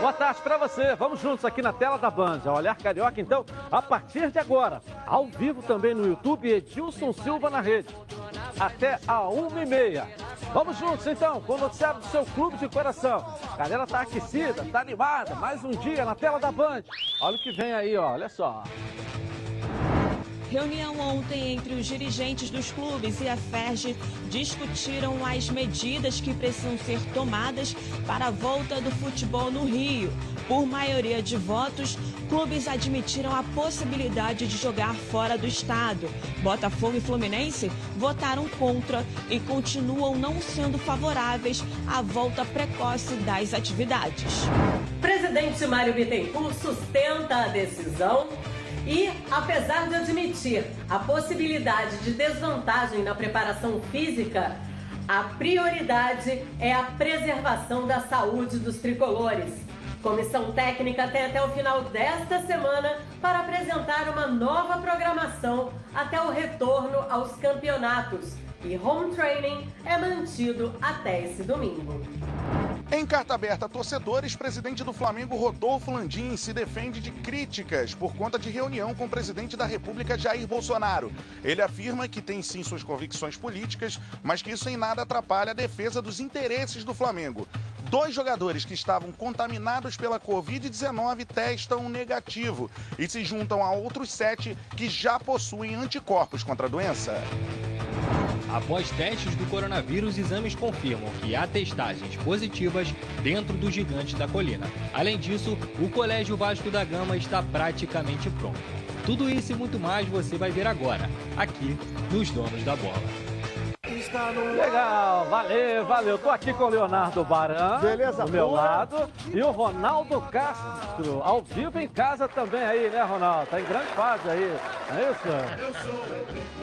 Boa tarde para você. Vamos juntos aqui na tela da Band. Olhar Carioca, então, a partir de agora. Ao vivo também no YouTube, Edilson Silva na rede. Até a uma e meia. Vamos juntos, então, com o noticiário do seu clube de coração. A galera tá aquecida, tá animada. Mais um dia na tela da Band. Olha o que vem aí, ó. Olha só. Reunião ontem entre os dirigentes dos clubes e a FERJ discutiram as medidas que precisam ser tomadas para a volta do futebol no Rio. Por maioria de votos, clubes admitiram a possibilidade de jogar fora do estado. Botafogo e Fluminense votaram contra e continuam não sendo favoráveis à volta precoce das atividades. Presidente Mário Bittencourt sustenta a decisão e, apesar de admitir a possibilidade de desvantagem na preparação física, a prioridade é a preservação da saúde dos tricolores. Comissão técnica tem até o final desta semana para apresentar uma nova programação até o retorno aos campeonatos. E home training é mantido até esse domingo. Em carta aberta a torcedores, presidente do Flamengo Rodolfo Landim se defende de críticas por conta de reunião com o presidente da República Jair Bolsonaro. Ele afirma que tem sim suas convicções políticas, mas que isso em nada atrapalha a defesa dos interesses do Flamengo. Dois jogadores que estavam contaminados pela Covid-19 testam negativo e se juntam a outros sete que já possuem anticorpos contra a doença. Após testes do coronavírus, exames confirmam que há testagens positivas dentro do gigante da colina. Além disso, o Colégio Vasco da Gama está praticamente pronto. Tudo isso e muito mais você vai ver agora, aqui nos Donos da Bola. Legal, valeu, valeu. Tô aqui com o Leonardo Baran, Beleza, do meu boa. lado, e o Ronaldo Castro, ao vivo em casa também aí, né, Ronaldo? Tá em grande fase aí, não é isso?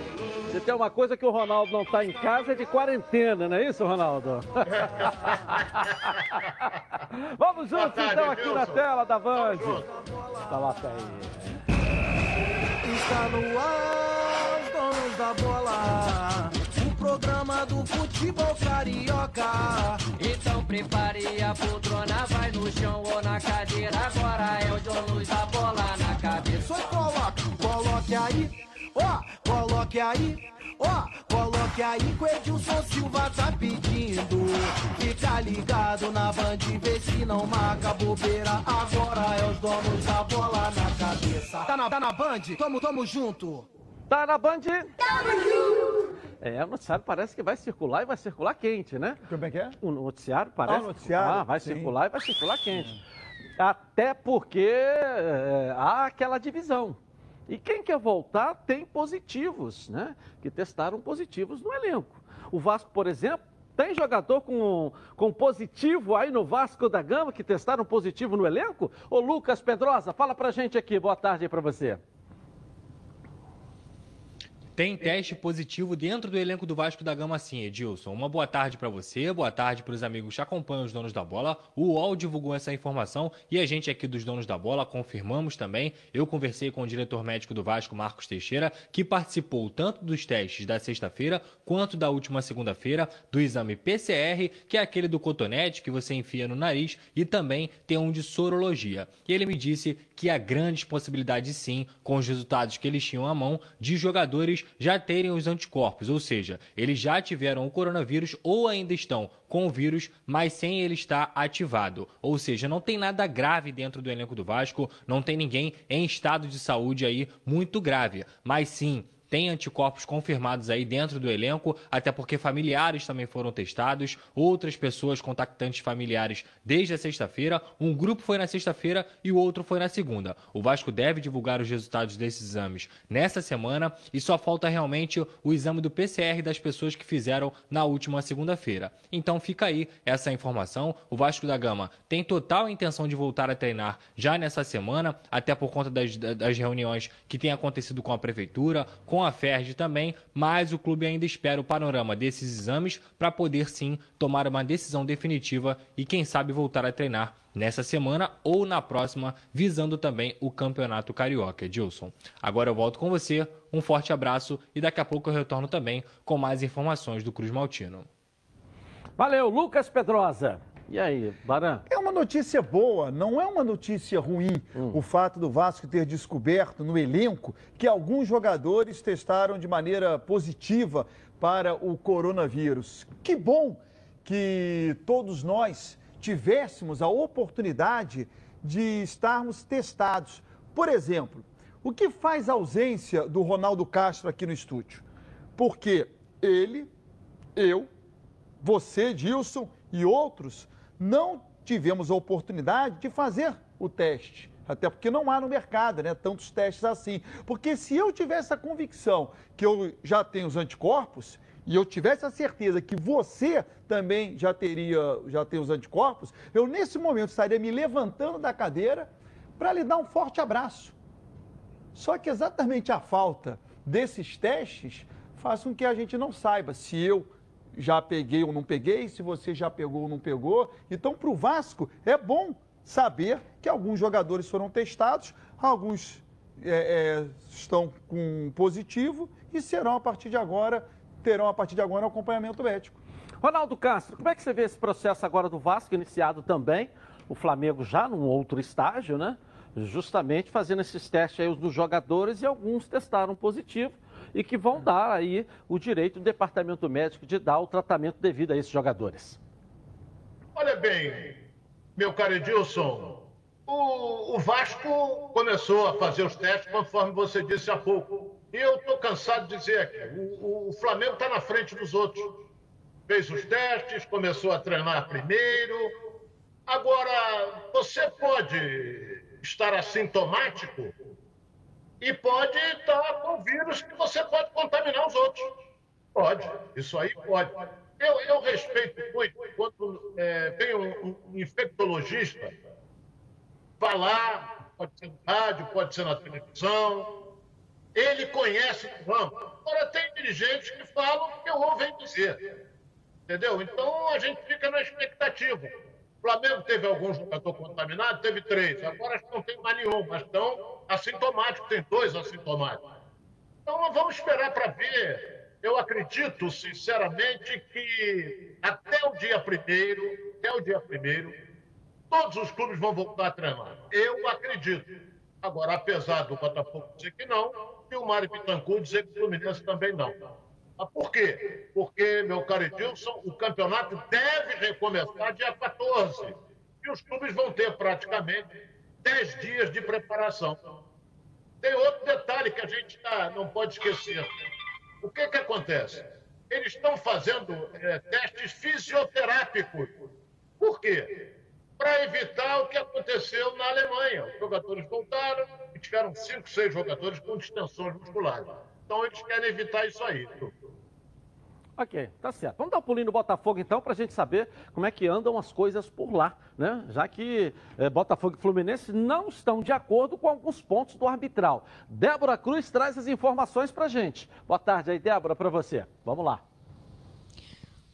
Se tem uma coisa que o Ronaldo não tá em casa é de quarentena, não é isso, Ronaldo? Vamos juntos tarde, então aqui na Wilson. tela da Band. Coloca aí. Está no ar, os donos da bola. O programa do futebol carioca. Então prepare a poltrona, vai no chão ou na cadeira. Agora é o donos da bola na cabeça. Só coloque, coloque aí, ó, coloque aí. Ó, coloque aí que o Edilson Silva tá pedindo. Fica ligado na band, vê se não marca bobeira. Agora é os donos da bola na cabeça. Tá na, tá na band? Tamo, tamo junto. Tá na Band? Tamo junto! É, o noticiário parece que vai circular e vai circular quente, né? Como é que é? O noticiário parece. Ah, o noticiário, Ah, vai sim. circular e vai circular quente. Até porque é, há aquela divisão. E quem quer voltar tem positivos, né? Que testaram positivos no elenco. O Vasco, por exemplo, tem jogador com, com positivo aí no Vasco da Gama que testaram positivo no elenco? Ô Lucas Pedrosa, fala pra gente aqui. Boa tarde aí pra você. Tem teste positivo dentro do elenco do Vasco da Gama sim, Edilson. Uma boa tarde para você, boa tarde para os amigos que acompanham os donos da bola. O UOL divulgou essa informação e a gente aqui dos donos da bola confirmamos também. Eu conversei com o diretor médico do Vasco, Marcos Teixeira, que participou tanto dos testes da sexta-feira quanto da última segunda-feira do exame PCR, que é aquele do cotonete que você enfia no nariz, e também tem um de sorologia. E ele me disse que há grandes possibilidades sim, com os resultados que eles tinham à mão, de jogadores já terem os anticorpos, ou seja, eles já tiveram o coronavírus ou ainda estão com o vírus, mas sem ele estar ativado. Ou seja, não tem nada grave dentro do elenco do Vasco, não tem ninguém em estado de saúde aí muito grave, mas sim tem anticorpos confirmados aí dentro do elenco, até porque familiares também foram testados, outras pessoas contactantes familiares desde a sexta-feira. Um grupo foi na sexta-feira e o outro foi na segunda. O Vasco deve divulgar os resultados desses exames nessa semana e só falta realmente o exame do PCR das pessoas que fizeram na última segunda-feira. Então fica aí essa informação. O Vasco da Gama tem total intenção de voltar a treinar já nessa semana, até por conta das, das reuniões que têm acontecido com a prefeitura, com a FERJ também, mas o clube ainda espera o panorama desses exames para poder sim tomar uma decisão definitiva e quem sabe voltar a treinar nessa semana ou na próxima, visando também o Campeonato Carioca, Edilson. Agora eu volto com você, um forte abraço e daqui a pouco eu retorno também com mais informações do Cruz Maltino. Valeu, Lucas Pedrosa. E aí, Baran? É uma notícia boa, não é uma notícia ruim hum. o fato do Vasco ter descoberto no elenco que alguns jogadores testaram de maneira positiva para o coronavírus. Que bom que todos nós tivéssemos a oportunidade de estarmos testados. Por exemplo, o que faz a ausência do Ronaldo Castro aqui no estúdio? Porque ele, eu, você, Dilson e outros não tivemos a oportunidade de fazer o teste. Até porque não há no mercado, né, tantos testes assim. Porque se eu tivesse a convicção que eu já tenho os anticorpos e eu tivesse a certeza que você também já teria, já tem os anticorpos, eu nesse momento estaria me levantando da cadeira para lhe dar um forte abraço. Só que exatamente a falta desses testes faz com que a gente não saiba se eu já peguei ou não peguei, se você já pegou ou não pegou. Então, para o Vasco, é bom saber que alguns jogadores foram testados, alguns é, é, estão com positivo e serão, a partir de agora, terão, a partir de agora, um acompanhamento médico. Ronaldo Castro, como é que você vê esse processo agora do Vasco, iniciado também? O Flamengo já num outro estágio, né? Justamente fazendo esses testes aí dos jogadores e alguns testaram positivo e que vão dar aí o direito do departamento médico de dar o tratamento devido a esses jogadores. Olha bem, meu caro Edilson, o, o Vasco começou a fazer os testes conforme você disse há pouco. E eu estou cansado de dizer aqui, o, o Flamengo está na frente dos outros. Fez os testes, começou a treinar primeiro. Agora, você pode estar assintomático e pode estar com vírus que você pode contaminar os outros. Pode, isso aí pode. Eu, eu respeito muito quando é, vem um, um infectologista falar, pode ser no rádio, pode ser na televisão, ele conhece o ramo. Agora, tem dirigentes que falam que eu ouvem dizer. Entendeu? Então, a gente fica na expectativa. O Flamengo teve algum jogador contaminado? Teve três. Agora não tem mais nenhum, mas estão assintomáticos, tem dois assintomáticos. Então vamos esperar para ver. Eu acredito, sinceramente, que até o dia primeiro, até o dia primeiro, todos os clubes vão voltar a treinar. Eu acredito. Agora, apesar do Botafogo dizer que não, e o Mário Pittencourt dizer que o Fluminense também não. Mas por quê? Porque, meu caro Edilson, o campeonato deve recomeçar dia 14. E os clubes vão ter praticamente 10 dias de preparação. Tem outro detalhe que a gente tá, não pode esquecer. O que, que acontece? Eles estão fazendo é, testes fisioterápicos. Por quê? Para evitar o que aconteceu na Alemanha. Os jogadores voltaram e tiveram cinco, seis jogadores com distensões musculares. Então eles querem evitar isso aí. Ok, tá certo. Vamos dar um pulinho no Botafogo então para a gente saber como é que andam as coisas por lá, né? Já que é, Botafogo e Fluminense não estão de acordo com alguns pontos do arbitral. Débora Cruz traz as informações para a gente. Boa tarde aí, Débora, para você. Vamos lá.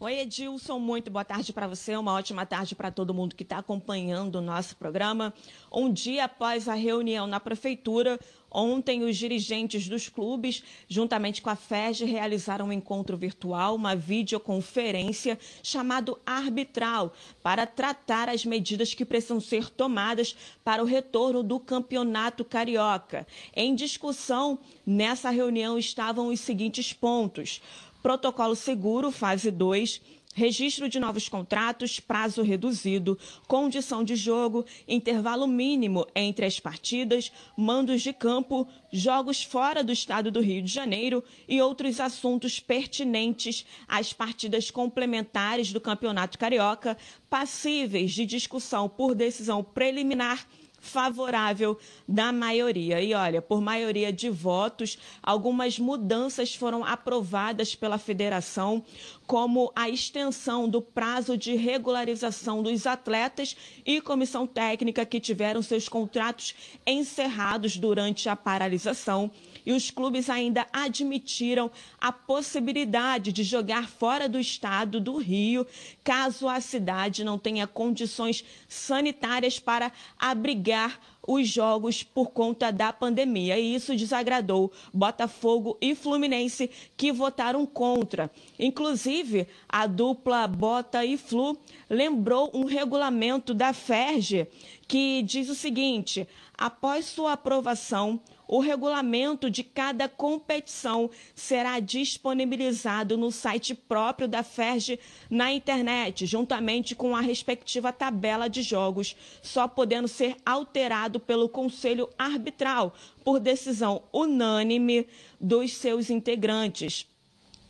Oi, Edilson, muito boa tarde para você, uma ótima tarde para todo mundo que está acompanhando o nosso programa. Um dia após a reunião na Prefeitura, ontem os dirigentes dos clubes, juntamente com a FEG, realizaram um encontro virtual, uma videoconferência chamado Arbitral, para tratar as medidas que precisam ser tomadas para o retorno do Campeonato Carioca. Em discussão, nessa reunião estavam os seguintes pontos Protocolo seguro, fase 2, registro de novos contratos, prazo reduzido, condição de jogo, intervalo mínimo entre as partidas, mandos de campo, jogos fora do estado do Rio de Janeiro e outros assuntos pertinentes às partidas complementares do Campeonato Carioca, passíveis de discussão por decisão preliminar favorável da maioria. E olha, por maioria de votos, algumas mudanças foram aprovadas pela federação, como a extensão do prazo de regularização dos atletas e comissão técnica que tiveram seus contratos encerrados durante a paralisação e os clubes ainda admitiram a possibilidade de jogar fora do estado do Rio, caso a cidade não tenha condições sanitárias para abrigar os jogos por conta da pandemia. E isso desagradou Botafogo e Fluminense, que votaram contra. Inclusive, a dupla Bota e Flu lembrou um regulamento da FERJ que diz o seguinte: após sua aprovação, o regulamento de cada competição será disponibilizado no site próprio da FERJ na internet, juntamente com a respectiva tabela de jogos, só podendo ser alterado pelo Conselho Arbitral por decisão unânime dos seus integrantes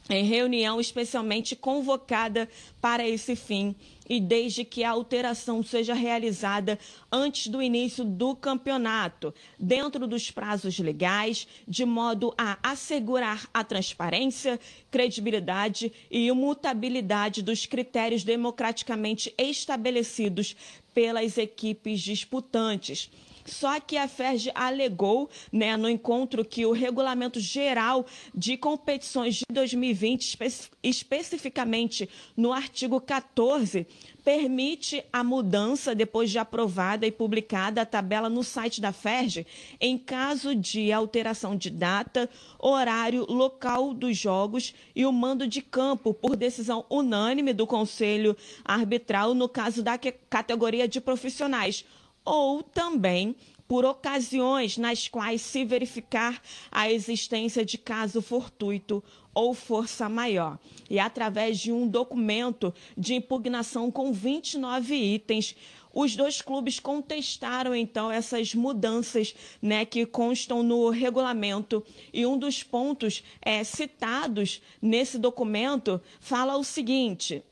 em reunião especialmente convocada para esse fim e desde que a alteração seja realizada antes do início do campeonato, dentro dos prazos legais, de modo a assegurar a transparência, credibilidade e imutabilidade dos critérios democraticamente estabelecidos pelas equipes disputantes. Só que a FERJ alegou, né, no encontro, que o regulamento geral de competições de 2020, espe especificamente no artigo 14, permite a mudança depois de aprovada e publicada a tabela no site da FERJ, em caso de alteração de data, horário, local dos jogos e o mando de campo por decisão unânime do Conselho Arbitral no caso da categoria de profissionais ou também por ocasiões nas quais se verificar a existência de caso fortuito ou força maior. E através de um documento de impugnação com 29 itens, os dois clubes contestaram então essas mudanças né, que constam no regulamento. E um dos pontos é, citados nesse documento fala o seguinte: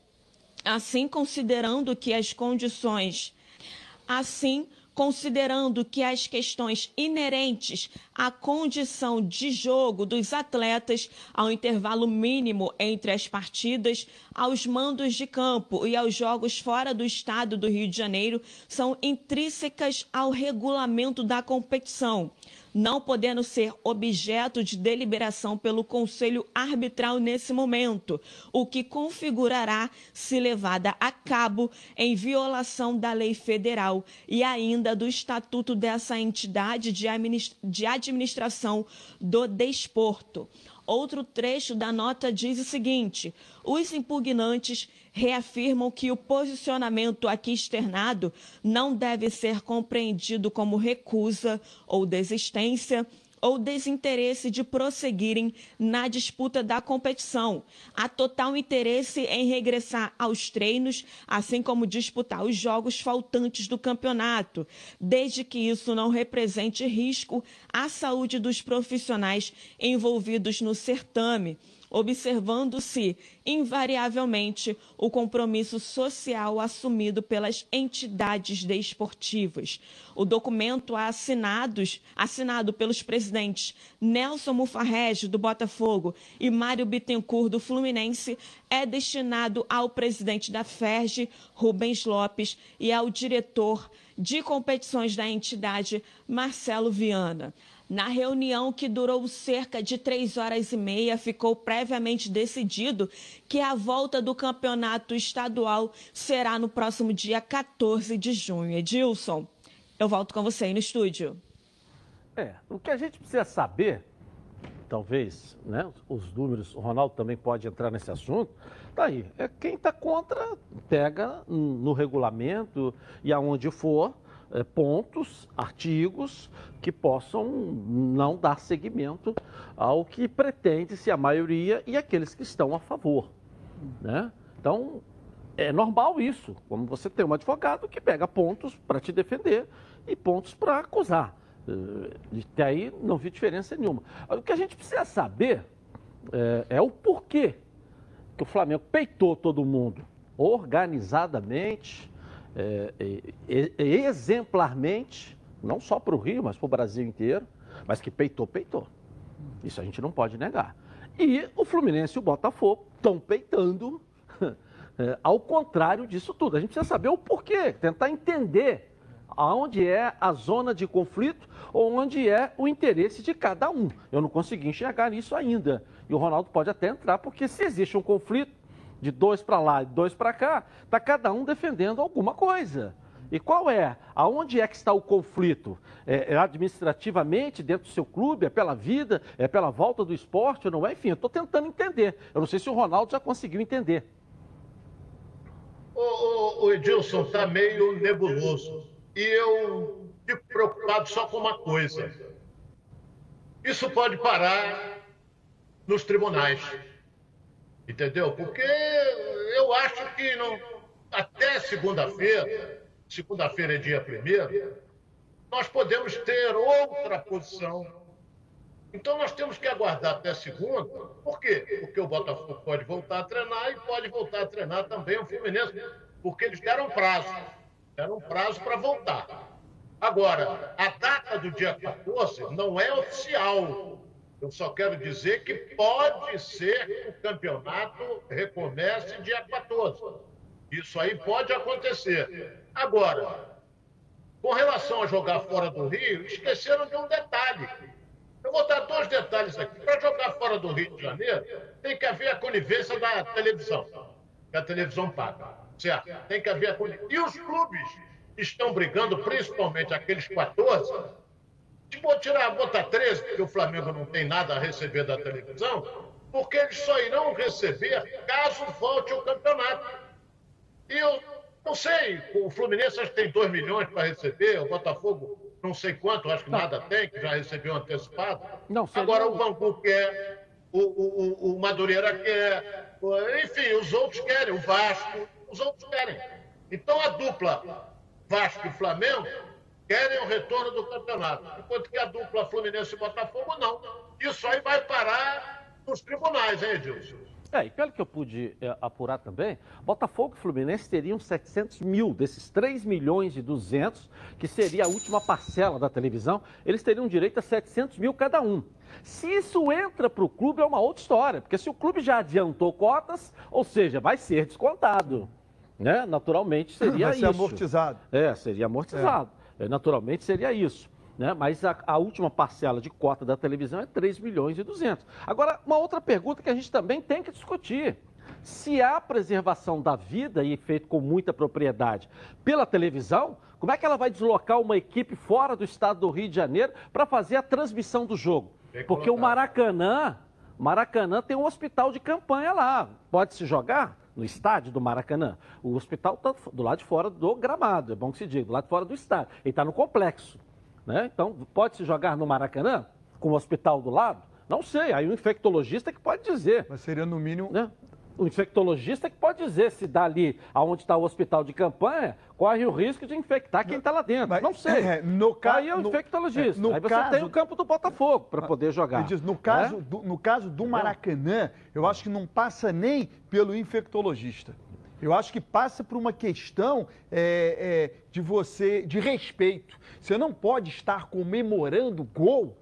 assim, considerando que as condições. Assim, considerando que as questões inerentes à condição de jogo dos atletas, ao intervalo mínimo entre as partidas, aos mandos de campo e aos jogos fora do estado do Rio de Janeiro, são intrínsecas ao regulamento da competição não podendo ser objeto de deliberação pelo Conselho Arbitral nesse momento, o que configurará se levada a cabo em violação da lei federal e ainda do estatuto dessa entidade de administração do desporto. Outro trecho da nota diz o seguinte: os impugnantes reafirmam que o posicionamento aqui externado não deve ser compreendido como recusa ou desistência ou desinteresse de prosseguirem na disputa da competição. Há total interesse em regressar aos treinos, assim como disputar os jogos faltantes do campeonato, desde que isso não represente risco à saúde dos profissionais envolvidos no certame observando-se invariavelmente o compromisso social assumido pelas entidades desportivas. O documento assinados, assinado pelos presidentes Nelson Mufarrege, do Botafogo, e Mário Bittencourt, do Fluminense, é destinado ao presidente da FERJ, Rubens Lopes, e ao diretor de competições da entidade, Marcelo Viana. Na reunião que durou cerca de três horas e meia, ficou previamente decidido que a volta do campeonato estadual será no próximo dia 14 de junho. Edilson, eu volto com você aí no estúdio. É, o que a gente precisa saber, talvez, né, os números, o Ronaldo também pode entrar nesse assunto, tá aí, é quem está contra, pega no regulamento e aonde for, pontos, artigos que possam não dar seguimento ao que pretende-se a maioria e aqueles que estão a favor. Né? Então, é normal isso, como você tem um advogado que pega pontos para te defender e pontos para acusar. Até aí não vi diferença nenhuma. O que a gente precisa saber é, é o porquê que o Flamengo peitou todo mundo organizadamente, é, é, exemplarmente, não só para o Rio, mas para o Brasil inteiro, mas que peitou, peitou. Isso a gente não pode negar. E o Fluminense e o Botafogo estão peitando, é, ao contrário disso tudo. A gente precisa saber o porquê, tentar entender aonde é a zona de conflito ou onde é o interesse de cada um. Eu não consegui enxergar isso ainda. E o Ronaldo pode até entrar, porque se existe um conflito, de dois para lá e dois para cá, está cada um defendendo alguma coisa. E qual é? Aonde é que está o conflito? É, é administrativamente, dentro do seu clube? É pela vida? É pela volta do esporte não é? Enfim, eu estou tentando entender. Eu não sei se o Ronaldo já conseguiu entender. O, o Edilson está meio nebuloso. E eu fico preocupado só com uma coisa. Isso pode parar nos tribunais. Entendeu? Porque eu acho que não, até segunda-feira, segunda-feira é dia primeiro, nós podemos ter outra posição. Então nós temos que aguardar até segunda. Por quê? Porque o Botafogo pode voltar a treinar e pode voltar a treinar também o Fluminense, porque eles deram prazo. Deram prazo para voltar. Agora, a data do dia 14 não é oficial. Eu só quero dizer que pode ser que o campeonato recomece dia 14. Isso aí pode acontecer. Agora, com relação a jogar fora do Rio, esqueceram de um detalhe. Eu vou dar dois detalhes aqui. Para jogar fora do Rio de Janeiro, tem que haver a conivência da televisão, que a televisão paga. Certo? Tem que haver a conivência. E os clubes estão brigando, principalmente aqueles 14, de tirar, botar 13, porque o Flamengo não tem nada a receber da televisão, porque eles só irão receber caso volte o campeonato. E eu não sei, o Fluminense acho que tem 2 milhões para receber, o Botafogo não sei quanto, acho que nada tem, que já recebeu antecipado. Não, Agora o Bangu quer, o, o, o Madureira quer, enfim, os outros querem, o Vasco, os outros querem. Então a dupla Vasco e Flamengo querem o retorno do campeonato, enquanto que a dupla Fluminense e Botafogo não. Isso aí vai parar nos tribunais, hein, Edilson? É, e pelo que eu pude é, apurar também, Botafogo e Fluminense teriam 700 mil desses 3 milhões e 200, que seria a última parcela da televisão, eles teriam direito a 700 mil cada um. Se isso entra para o clube, é uma outra história, porque se o clube já adiantou cotas, ou seja, vai ser descontado. Né? Naturalmente seria vai isso. ser amortizado. É, seria amortizado. É. Naturalmente seria isso né? mas a, a, última parcela de cota da televisão é 3 milhões e 200. Agora, uma outra pergunta que a gente também tem que discutir. Se há preservação da vida e feito com muita propriedade pela televisão, como é que ela vai deslocar uma equipe fora do estado do Rio de Janeiro para fazer a transmissão do jogo? Porque o Maracanã, Maracanã tem um hospital de campanha lá. Pode se jogar? No estádio do Maracanã. O hospital está do lado de fora do gramado, é bom que se diga, do lado de fora do estádio. Ele está no complexo. Né? Então, pode-se jogar no Maracanã, com o hospital do lado? Não sei, aí o infectologista que pode dizer. Mas seria no mínimo. Né? O infectologista que pode dizer se dali, aonde está o hospital de campanha, corre o risco de infectar quem está lá dentro. Mas, não sei. É, no ca... Aí é o infectologista. É, no aí você caso... tem o campo do Botafogo para poder jogar. Diz, no, caso, né? do, no caso do Maracanã, eu acho que não passa nem pelo infectologista. Eu acho que passa por uma questão é, é, de você, de respeito. Você não pode estar comemorando gol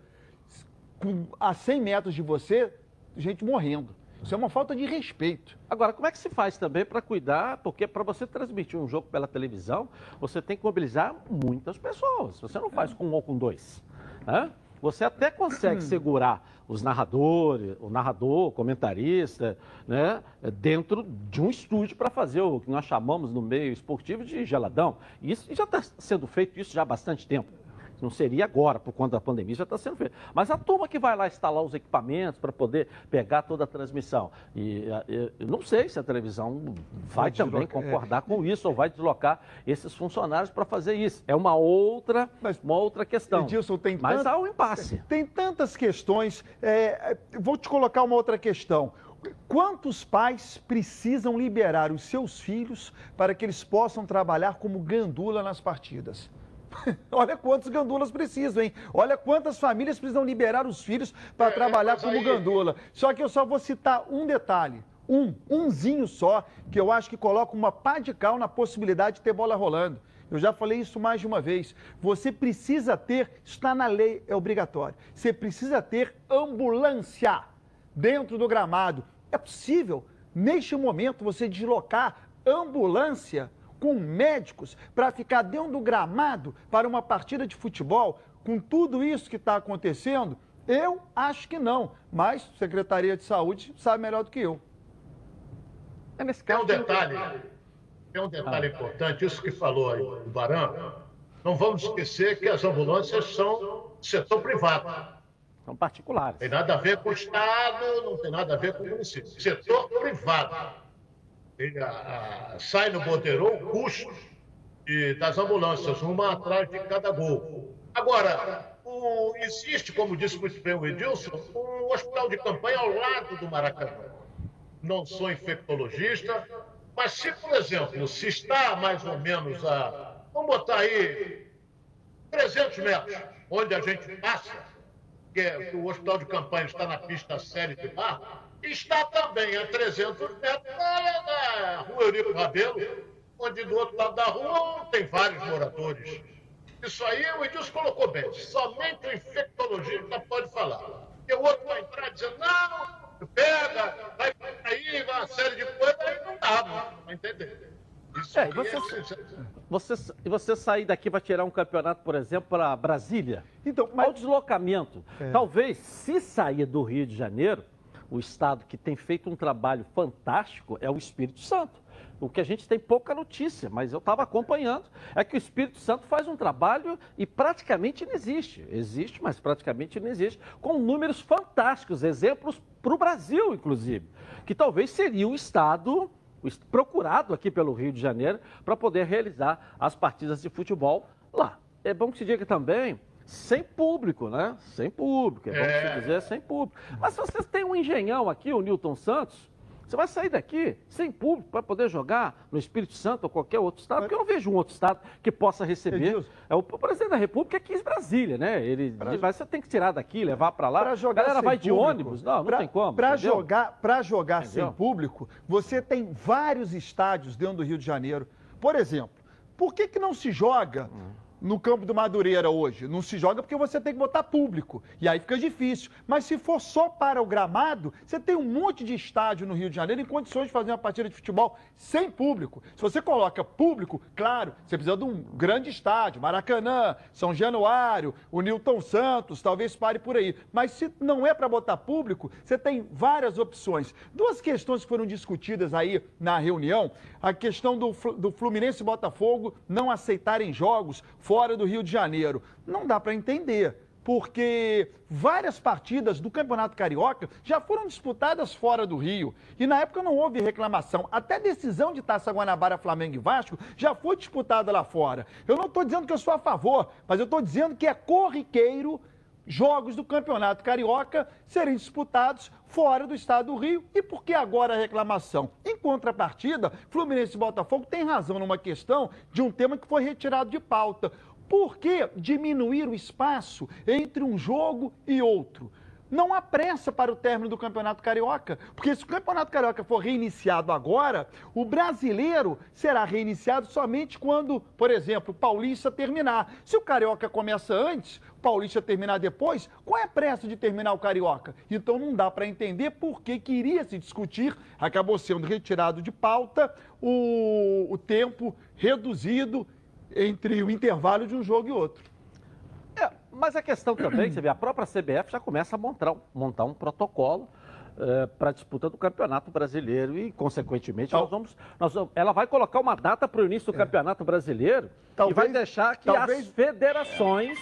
com, a 100 metros de você, gente morrendo. Isso é uma falta de respeito. Agora, como é que se faz também para cuidar? Porque para você transmitir um jogo pela televisão, você tem que mobilizar muitas pessoas. Você não faz com um ou com dois. Né? Você até consegue segurar os narradores, o narrador, o comentarista, né, dentro de um estúdio para fazer o que nós chamamos no meio esportivo de geladão. Isso já está sendo feito isso já há bastante tempo. Não seria agora, por conta da pandemia, já está sendo feito. Mas a turma que vai lá instalar os equipamentos para poder pegar toda a transmissão. E eu não sei se a televisão vai, também deslocar, concordar é. com isso ou vai deslocar esses funcionários para fazer isso. É uma outra, Mas, uma outra questão. Edilson, tem Mas há um impasse. Tem tantas questões. É, vou te colocar uma outra questão. Quantos pais precisam liberar os seus filhos para que eles possam trabalhar como gandula nas partidas? Olha quantos gandulas precisam, hein? Olha quantas famílias precisam liberar os filhos para é, trabalhar como aí... gandula. Só que eu só vou citar um detalhe. Um, umzinho só, que eu acho que coloca uma pá de cal na possibilidade de ter bola rolando. Eu já falei isso mais de uma vez. Você precisa ter, está na lei, é obrigatório. Você precisa ter ambulância dentro do gramado. É possível, neste momento, você deslocar ambulância com médicos para ficar dentro do gramado para uma partida de futebol, com tudo isso que está acontecendo? Eu acho que não, mas a Secretaria de Saúde sabe melhor do que eu. É nesse caso, Tem um detalhe. Tem um detalhe importante, isso que falou aí o Barão. Não vamos esquecer que as ambulâncias são setor privado. São particulares. Tem nada a ver com o Estado, não tem nada a ver com o município. Setor privado. Ele, a, a, sai no borderô o custo das ambulâncias, uma atrás de cada gol. Agora, o, existe, como disse muito bem o Edilson, um hospital de campanha ao lado do Maracanã. Não sou infectologista, mas se, por exemplo, se está mais ou menos a, vamos botar aí, 300 metros, onde a gente passa, que, é, o hospital de campanha está na pista série de mar, está também a 300 metros da, da rua Eurico Rabelo, onde do outro lado da rua tem vários moradores. Isso aí o Edilson colocou bem. Somente o infectologista pode falar. Porque o outro vai entrar dizendo, não, pega, vai cair, vai uma série de coisas, aí não dá, não vai entender. Isso É, e você, você, e você sair daqui para tirar um campeonato, por exemplo, para Brasília? Então, mas... Ao deslocamento. Talvez, se sair do Rio de Janeiro, o estado que tem feito um trabalho fantástico é o Espírito Santo. O que a gente tem pouca notícia, mas eu estava acompanhando, é que o Espírito Santo faz um trabalho e praticamente não existe. Existe, mas praticamente não existe, com números fantásticos, exemplos para o Brasil, inclusive, que talvez seria o estado procurado aqui pelo Rio de Janeiro para poder realizar as partidas de futebol lá. É bom que se diga também sem público, né? Sem público, é, bom é. se dizer sem público. Mas se vocês têm um engenhão aqui, o Newton Santos, você vai sair daqui sem público para poder jogar no Espírito Santo ou qualquer outro estado, porque eu não vejo um outro estado que possa receber. É o presidente da República aqui em Brasília, né? Ele pra... diz, você tem que tirar daqui, levar para lá. Pra jogar a galera vai público. de ônibus? Não, não pra, tem como. Para jogar, pra jogar sem público, você tem vários estádios dentro do Rio de Janeiro. Por exemplo, por que, que não se joga? No campo do Madureira hoje. Não se joga porque você tem que botar público. E aí fica difícil. Mas se for só para o gramado, você tem um monte de estádio no Rio de Janeiro em condições de fazer uma partida de futebol sem público. Se você coloca público, claro, você precisa de um grande estádio, Maracanã, São Januário, o Newton Santos, talvez pare por aí. Mas se não é para botar público, você tem várias opções. Duas questões que foram discutidas aí na reunião, a questão do, do Fluminense e Botafogo não aceitarem jogos fora do Rio de Janeiro. Não dá para entender, porque várias partidas do Campeonato Carioca já foram disputadas fora do Rio. E na época não houve reclamação. Até decisão de Taça Guanabara, Flamengo e Vasco já foi disputada lá fora. Eu não estou dizendo que eu sou a favor, mas eu estou dizendo que é corriqueiro jogos do Campeonato Carioca serem disputados fora do estado do Rio. E por que agora a reclamação? Em contrapartida, Fluminense e Botafogo têm razão numa questão de um tema que foi retirado de pauta. Por que diminuir o espaço entre um jogo e outro? Não há pressa para o término do Campeonato Carioca, porque se o Campeonato Carioca for reiniciado agora, o brasileiro será reiniciado somente quando, por exemplo, o Paulista terminar. Se o Carioca começa antes, Paulista terminar depois, qual é a pressa de terminar o Carioca? Então não dá para entender por que queria se discutir, acabou sendo retirado de pauta o, o tempo reduzido entre o intervalo de um jogo e outro. É, mas a questão também, você vê, a própria CBF já começa a montar, montar um protocolo é, para a disputa do Campeonato Brasileiro e, consequentemente, nós vamos, nós vamos, ela vai colocar uma data para o início do é. Campeonato Brasileiro talvez, e vai deixar que talvez... as federações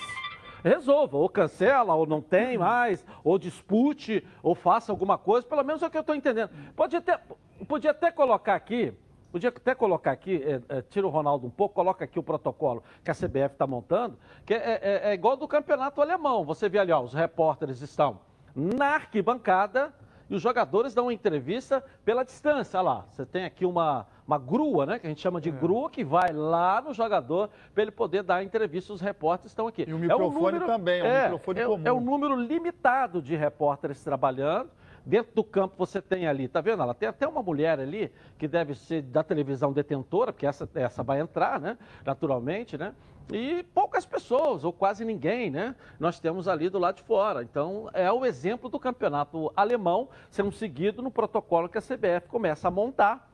resolvam, ou cancela, ou não tem mais, ou dispute, ou faça alguma coisa, pelo menos é o que eu estou entendendo. Pode até, podia até colocar aqui Podia até colocar aqui, é, é, tira o Ronaldo um pouco, coloca aqui o protocolo que a CBF está montando, que é, é, é, igual do campeonato alemão. Você vê ali, ó, os repórteres estão na arquibancada e os jogadores dão uma entrevista pela distância. Olha lá, você tem aqui uma, uma grua, né? Que a gente chama de é. grua, que vai lá no jogador para ele poder dar a entrevista. Os repórteres estão aqui. E o microfone é um número, também, é um é, microfone comum. É um número limitado de repórteres trabalhando. Dentro do campo você tem ali, tá vendo? Ela tem até uma mulher ali, que deve ser da televisão detentora, porque essa, essa vai entrar, né? Naturalmente, né? E poucas pessoas, ou quase ninguém, né? Nós temos ali do lado de fora. Então, é o exemplo do campeonato alemão sendo seguido no protocolo que a CBF começa a montar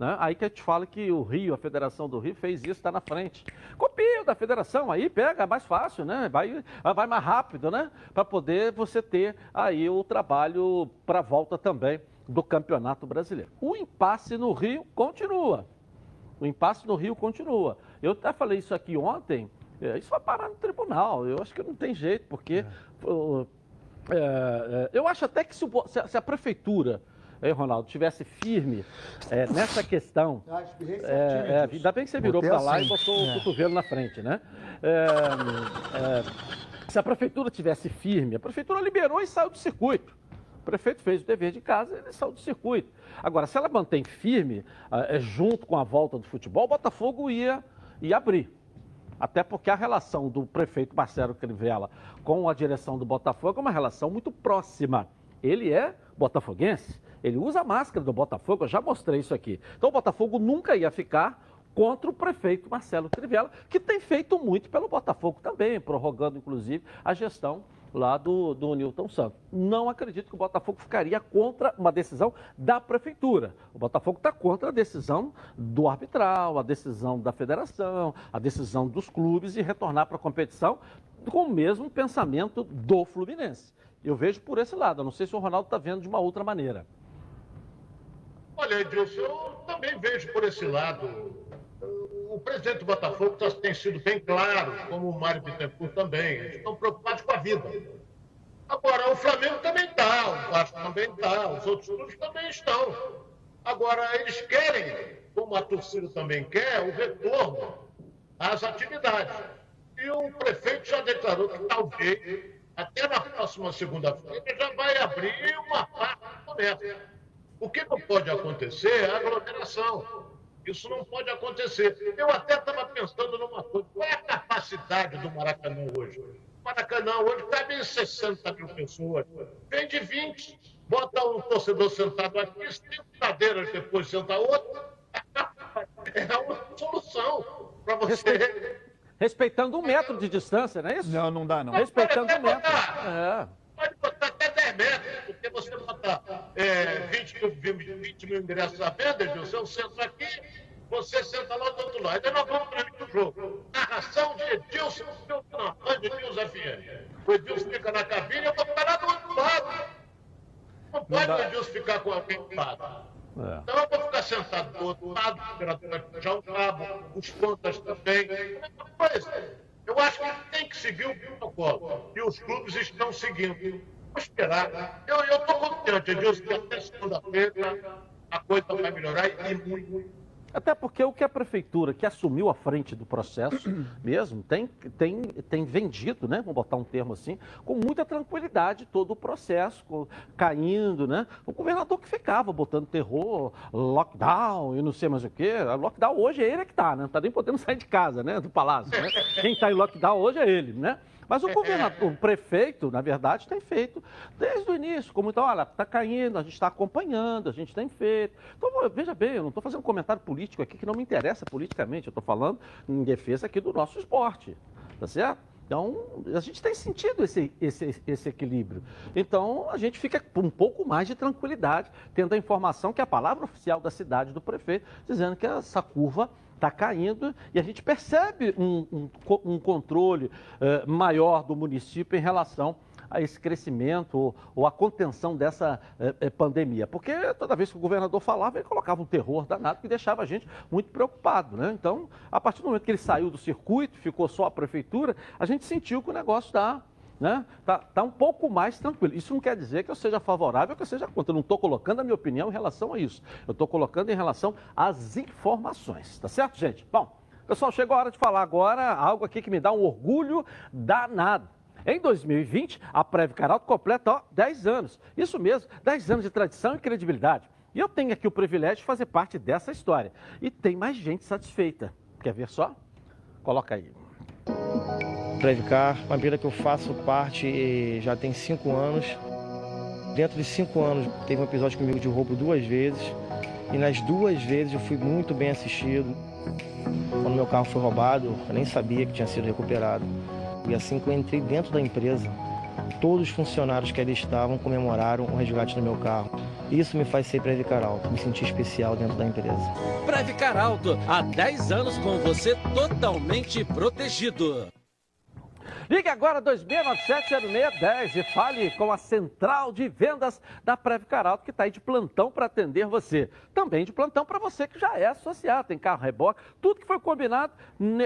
né? Aí que a gente fala que o Rio, a Federação do Rio, fez isso, está na frente. Copia da federação, aí pega, é mais fácil, né? Vai, vai mais rápido, né? Para poder você ter aí o trabalho para a volta também do Campeonato Brasileiro. O impasse no Rio continua. O impasse no Rio continua. Eu até falei isso aqui ontem, é, isso vai parar no tribunal. Eu acho que não tem jeito, porque. É. É, eu acho até que se, se a prefeitura Ei, Ronaldo, tivesse firme é, nessa questão. É, é, ainda bem que você virou para lá assim. e botou o cotovelo na frente, né? É, é, se a prefeitura tivesse firme, a prefeitura liberou e saiu do circuito. O prefeito fez o dever de casa e ele saiu do circuito. Agora, se ela mantém firme, é, junto com a volta do futebol, o Botafogo ia, ia abrir. Até porque a relação do prefeito Marcelo Crivella com a direção do Botafogo é uma relação muito próxima. Ele é botafoguense, ele usa a máscara do Botafogo, eu já mostrei isso aqui. Então o Botafogo nunca ia ficar contra o prefeito Marcelo Crivella, que tem feito muito pelo Botafogo também, prorrogando inclusive a gestão lá do, do Newton Santos. Não acredito que o Botafogo ficaria contra uma decisão da prefeitura. O Botafogo está contra a decisão do arbitral, a decisão da federação, a decisão dos clubes e retornar para a competição com o mesmo pensamento do Fluminense. Eu vejo por esse lado. Eu não sei se o Ronaldo está vendo de uma outra maneira. Olha, Edilson, eu também vejo por esse lado. O presidente do Botafogo tá, tem sido bem claro, como o Mário Bittencourt também. Eles estão preocupados com a vida. Agora, o Flamengo também está, o Vasco também está, os outros clubes também estão. Agora, eles querem, como a torcida também quer, o retorno às atividades. E o prefeito já declarou que talvez até na próxima segunda-feira, já vai abrir uma parte do comércio. O que não pode acontecer é a aglomeração. Isso não pode acontecer. Eu até estava pensando numa coisa. Qual é a capacidade do Maracanã hoje? O Maracanã hoje cabe em 60 mil pessoas. Vende 20. Bota um torcedor sentado aqui, cinco cadeiras, depois senta outro. É uma solução para você Respeitando um metro de distância, não é isso? Não, não dá, não. Respeitando um metro. É. Pode botar até 10 metros, porque você botar é, 20, mil, 20 mil ingressos à venda, Edilson, eu sento aqui, você senta lá do outro lado. Ainda nós vamos para o jogo. Narração de Edilson na Band News FM. O Edilson fica na cabine, eu vou ficar lá do outro lado. Não pode o Edilson ficar com alguém do lado. É. Então eu vou ficar sentado do outro lado, o cabo, os contas também. Mas eu acho que tem que seguir o protocolo. E os clubes estão seguindo. Vou esperar. Eu estou contente, Edilson, que até segunda-feira a coisa vai melhorar e muito. Até porque o que a prefeitura, que assumiu a frente do processo mesmo, tem, tem, tem vendido, né? Vamos botar um termo assim, com muita tranquilidade todo o processo, caindo, né? O governador que ficava botando terror, lockdown e não sei mais o quê. Lockdown hoje é ele que está, né? Não está nem podendo sair de casa, né? Do palácio. Né? Quem está em lockdown hoje é ele, né? Mas o governador, o prefeito, na verdade, tem feito desde o início. Como então, olha, está caindo, a gente está acompanhando, a gente tem feito. Então, veja bem, eu não estou fazendo um comentário político aqui que não me interessa politicamente. Eu estou falando em defesa aqui do nosso esporte. Tá certo? Então, a gente tem sentido esse, esse, esse equilíbrio. Então, a gente fica com um pouco mais de tranquilidade, tendo a informação que é a palavra oficial da cidade do prefeito, dizendo que essa curva está caindo e a gente percebe um, um, um controle uh, maior do município em relação a esse crescimento ou, ou a contenção dessa uh, pandemia. Porque toda vez que o governador falava, ele colocava um terror danado que deixava a gente muito preocupado. Né? Então, a partir do momento que ele saiu do circuito, ficou só a prefeitura, a gente sentiu que o negócio está né? Tá, tá um pouco mais tranquilo. Isso não quer dizer que eu seja favorável ou que eu seja contra. Eu não estou colocando a minha opinião em relação a isso. Eu estou colocando em relação às informações. Tá certo, gente? Bom, pessoal, chegou a hora de falar agora algo aqui que me dá um orgulho danado. Em 2020, a Preve Caralto completa ó, 10 anos. Isso mesmo, 10 anos de tradição e credibilidade. E eu tenho aqui o privilégio de fazer parte dessa história. E tem mais gente satisfeita. Quer ver só? Coloca aí. Previcar, uma empresa que eu faço parte já tem cinco anos. Dentro de cinco anos teve um episódio comigo de roubo duas vezes e nas duas vezes eu fui muito bem assistido. Quando meu carro foi roubado, eu nem sabia que tinha sido recuperado. E assim que eu entrei dentro da empresa, todos os funcionários que ali estavam comemoraram o resgate do meu carro. Isso me faz ser Previcar Alto, me sentir especial dentro da empresa. Previcar Alto, há 10 anos com você totalmente protegido. Ligue agora 2697-0610 e fale com a central de vendas da Previcar Alto, que está aí de plantão para atender você. Também de plantão para você que já é associado, tem carro reboque, tudo que foi combinado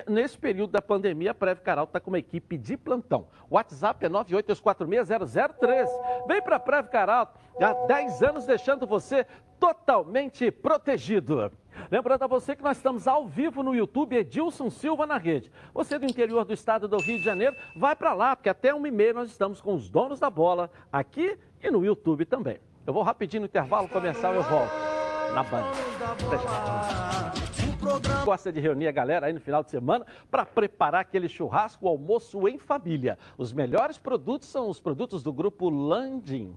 nesse período da pandemia, a Previcar Alto está com uma equipe de plantão. WhatsApp é 982460013. Vem para a Previcar Alto, há 10 anos deixando você totalmente protegido. Lembrando a você que nós estamos ao vivo no YouTube Edilson Silva na rede. Você do interior do estado do Rio de Janeiro, vai para lá, porque até um e meia nós estamos com os donos da bola aqui e no YouTube também. Eu vou rapidinho no intervalo comercial e eu volto na Band. Gosta de reunir a galera aí no final de semana para preparar aquele churrasco, almoço em família. Os melhores produtos são os produtos do grupo Landim.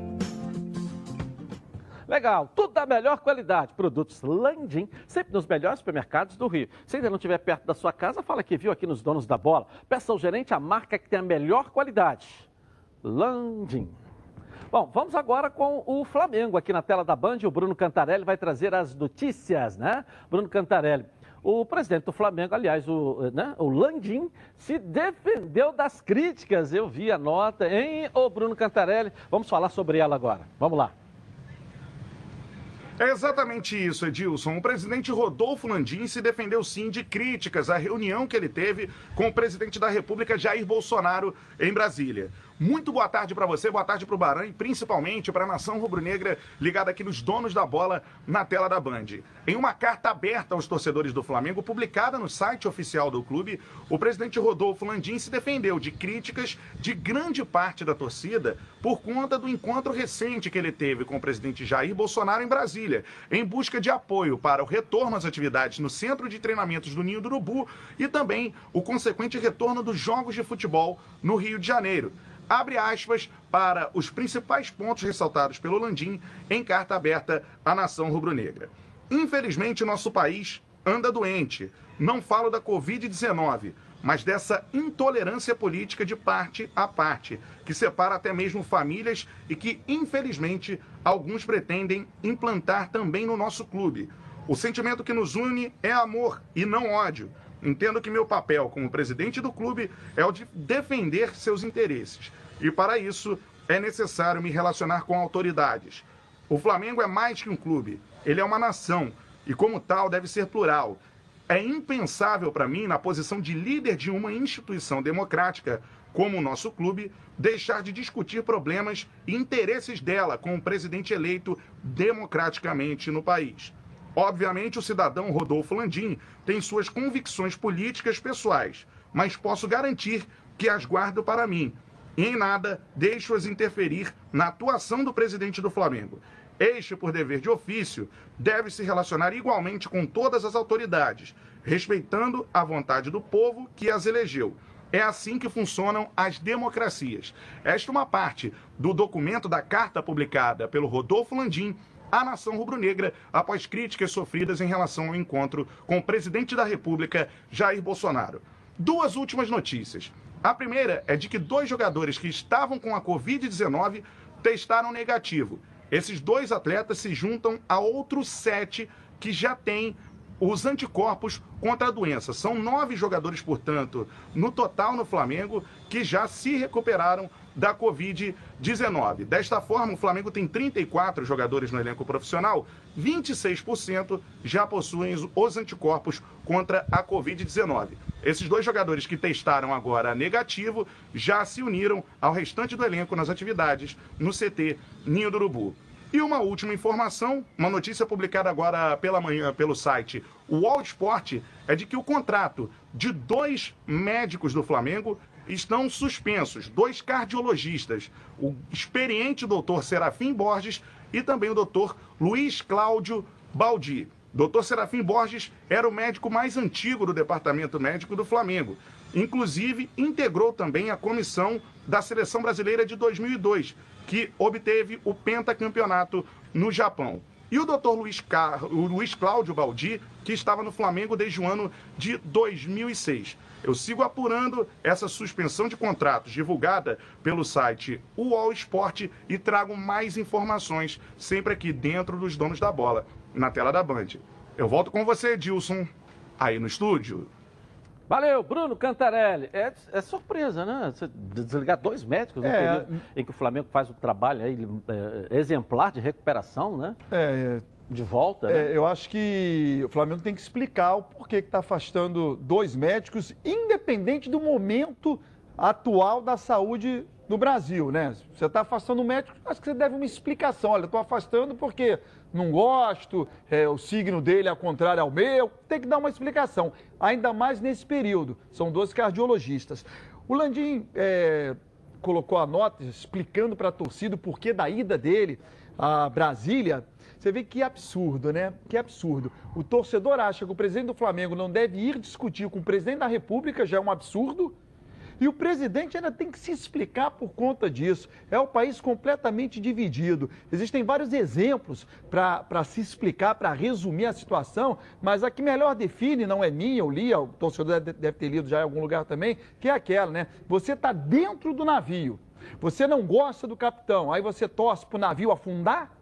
Legal, tudo da melhor qualidade. Produtos Landim, sempre nos melhores supermercados do Rio. Se ainda não estiver perto da sua casa, fala que viu aqui nos Donos da Bola. Peça ao gerente a marca que tem a melhor qualidade. Landim. Bom, vamos agora com o Flamengo aqui na tela da Band. O Bruno Cantarelli vai trazer as notícias, né? Bruno Cantarelli. O presidente do Flamengo, aliás, o, né, o Landim, se defendeu das críticas. Eu vi a nota, hein, ô Bruno Cantarelli? Vamos falar sobre ela agora. Vamos lá. É exatamente isso, Edilson. O presidente Rodolfo Landim se defendeu sim de críticas à reunião que ele teve com o presidente da República, Jair Bolsonaro, em Brasília. Muito boa tarde para você, boa tarde para o Barão e principalmente para a nação rubro-negra ligada aqui nos donos da bola na tela da Band. Em uma carta aberta aos torcedores do Flamengo, publicada no site oficial do clube, o presidente Rodolfo Landim se defendeu de críticas de grande parte da torcida por conta do encontro recente que ele teve com o presidente Jair Bolsonaro em Brasília, em busca de apoio para o retorno às atividades no centro de treinamentos do Ninho do Urubu e também o consequente retorno dos jogos de futebol no Rio de Janeiro abre aspas para os principais pontos ressaltados pelo Landim em carta aberta à nação rubro-negra. Infelizmente, nosso país anda doente. Não falo da Covid-19, mas dessa intolerância política de parte a parte, que separa até mesmo famílias e que, infelizmente, alguns pretendem implantar também no nosso clube. O sentimento que nos une é amor e não ódio. Entendo que meu papel como presidente do clube é o de defender seus interesses. E para isso é necessário me relacionar com autoridades. O Flamengo é mais que um clube, ele é uma nação e, como tal, deve ser plural. É impensável para mim, na posição de líder de uma instituição democrática como o nosso clube, deixar de discutir problemas e interesses dela com o presidente eleito democraticamente no país. Obviamente, o cidadão Rodolfo Landim tem suas convicções políticas pessoais, mas posso garantir que as guardo para mim em nada deixo-as interferir na atuação do presidente do Flamengo. Este, por dever de ofício, deve se relacionar igualmente com todas as autoridades, respeitando a vontade do povo que as elegeu. É assim que funcionam as democracias. Esta é uma parte do documento da carta publicada pelo Rodolfo Landim à nação rubro-negra após críticas sofridas em relação ao encontro com o presidente da República, Jair Bolsonaro. Duas últimas notícias. A primeira é de que dois jogadores que estavam com a Covid-19 testaram negativo. Esses dois atletas se juntam a outros sete que já têm os anticorpos contra a doença. São nove jogadores, portanto, no total no Flamengo, que já se recuperaram da Covid-19. Desta forma, o Flamengo tem 34 jogadores no elenco profissional, 26% já possuem os anticorpos contra a Covid-19. Esses dois jogadores que testaram agora negativo já se uniram ao restante do elenco nas atividades no CT Ninho do Urubu. E uma última informação, uma notícia publicada agora pela manhã pelo site o Sport, é de que o contrato de dois médicos do Flamengo estão suspensos, dois cardiologistas, o experiente doutor Serafim Borges e também o doutor Luiz Cláudio Baldi. Doutor Serafim Borges era o médico mais antigo do departamento médico do Flamengo. Inclusive, integrou também a comissão da Seleção Brasileira de 2002, que obteve o pentacampeonato no Japão. E o doutor Luiz, Car... Luiz Cláudio Baldi, que estava no Flamengo desde o ano de 2006. Eu sigo apurando essa suspensão de contratos divulgada pelo site UOL Esporte e trago mais informações sempre aqui dentro dos donos da bola, na tela da Band. Eu volto com você, Dilson, aí no estúdio. Valeu, Bruno Cantarelli. É, é surpresa, né? Você desligar dois médicos no É. período em que o Flamengo faz um trabalho aí, é, exemplar de recuperação, né? É, De volta, né? É, eu acho que o Flamengo tem que explicar o porquê que está afastando dois médicos, independente do momento atual da saúde no Brasil, né? Você está afastando um médico, acho que você deve uma explicação. Olha, estou afastando porque não gosto, é, o signo dele é contrário ao meu. Tem que dar uma explicação, ainda mais nesse período. São dois cardiologistas. O Landim é, colocou a nota explicando para a torcida o porquê da ida dele a Brasília. Você vê que absurdo, né? Que absurdo. O torcedor acha que o presidente do Flamengo não deve ir discutir com o presidente da República, já é um absurdo. E o presidente ainda tem que se explicar por conta disso. É o país completamente dividido. Existem vários exemplos para se explicar, para resumir a situação, mas a que melhor define, não é minha, eu li, o torcedor deve ter lido já em algum lugar também, que é aquela, né? Você está dentro do navio, você não gosta do capitão, aí você torce para o navio afundar?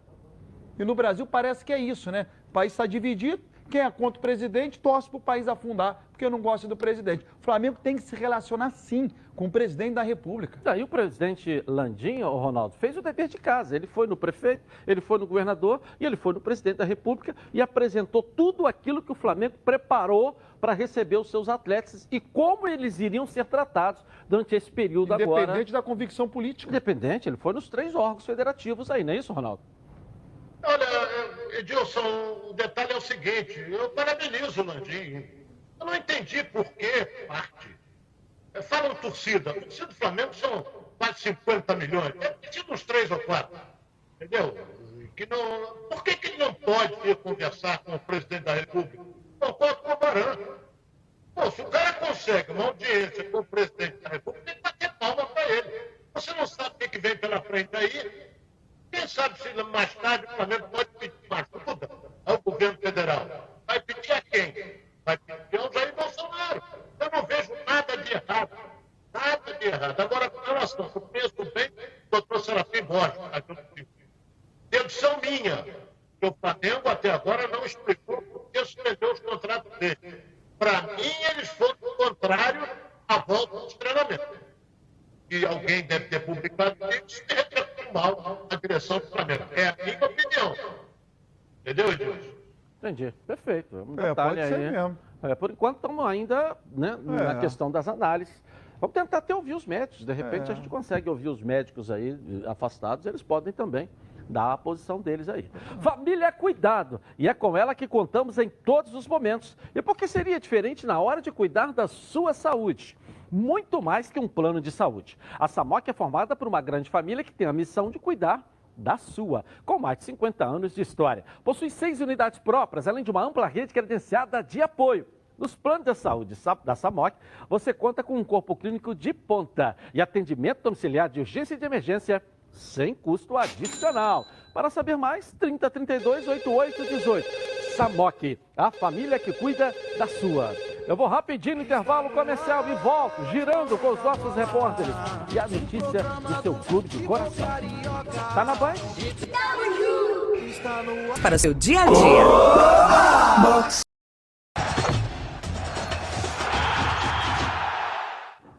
E no Brasil parece que é isso, né? O país está dividido, quem é contra o presidente torce para o país afundar, porque não gosta do presidente. O Flamengo tem que se relacionar sim com o presidente da República. Daí o presidente Landim, o Ronaldo, fez o dever de casa. Ele foi no prefeito, ele foi no governador e ele foi no presidente da República e apresentou tudo aquilo que o Flamengo preparou para receber os seus atletas e como eles iriam ser tratados durante esse período agora. Independente da convicção política. Independente, ele foi nos três órgãos federativos aí, não é isso, Ronaldo? Olha, Edilson, o detalhe é o seguinte, eu parabenizo o Landim. Eu não entendi por que parte. Falam torcida, a torcida do Flamengo são quase 50 milhões. Deve ter sido uns três ou quatro. Entendeu? Que não, por que, que ele não pode ir conversar com o presidente da República? Concordo com o Baran. Pô, se o cara consegue uma audiência com o presidente da República, tem que bater palma para ele. Você não sabe o que vem pela frente aí, quem sabe se mais tarde o Flamengo pode pedir uma ajuda ao governo federal. Vai pedir a quem? Vai pedir ao Jair Bolsonaro. Eu não vejo nada de errado. Nada de errado. Agora, com relação, eu conheço bem o doutor Serafim Borges, tá. Dedução minha, que o Flamengo até agora não explicou por que suspendeu os contratos dele. Para mim, eles foram contrário à volta dos treinamentos. E alguém deve ter publicado isso e repercutiu mal a direção do Flamengo. É a minha opinião. Entendeu, Edilson? Entendi, perfeito. Um É, detalhe pode ser aí. mesmo. É, por enquanto estamos ainda né, na É. questão das análises. Vamos tentar até ouvir os médicos. De repente É. a gente consegue ouvir os médicos aí afastados, eles podem também dar a posição deles aí. Família é cuidado e é com ela que contamos em todos os momentos. E por que seria diferente na hora de cuidar da sua saúde? Muito mais que um plano de saúde. A Samoc é formada por uma grande família que tem a missão de cuidar da sua, com mais de 50 anos de história. Possui seis unidades próprias, além de uma ampla rede credenciada de apoio. Nos planos de saúde Sa- da SAMOC, você conta com um corpo clínico de ponta e atendimento domiciliar de urgência e de emergência sem custo adicional. Para saber mais, 30 32 88 18. SAMOC, a família que cuida da sua. Eu vou rapidinho no intervalo comercial e volto, girando com os nossos repórteres. E a notícia do seu clube de coração. Tá na Band? Para o seu dia a dia.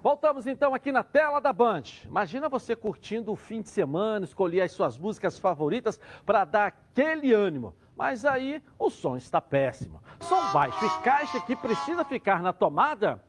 Voltamos então aqui na tela da Band. Imagina você curtindo o fim de semana, escolher as suas músicas favoritas para dar aquele ânimo. Mas aí o som está péssimo. Som baixo e caixa que precisa ficar na tomada?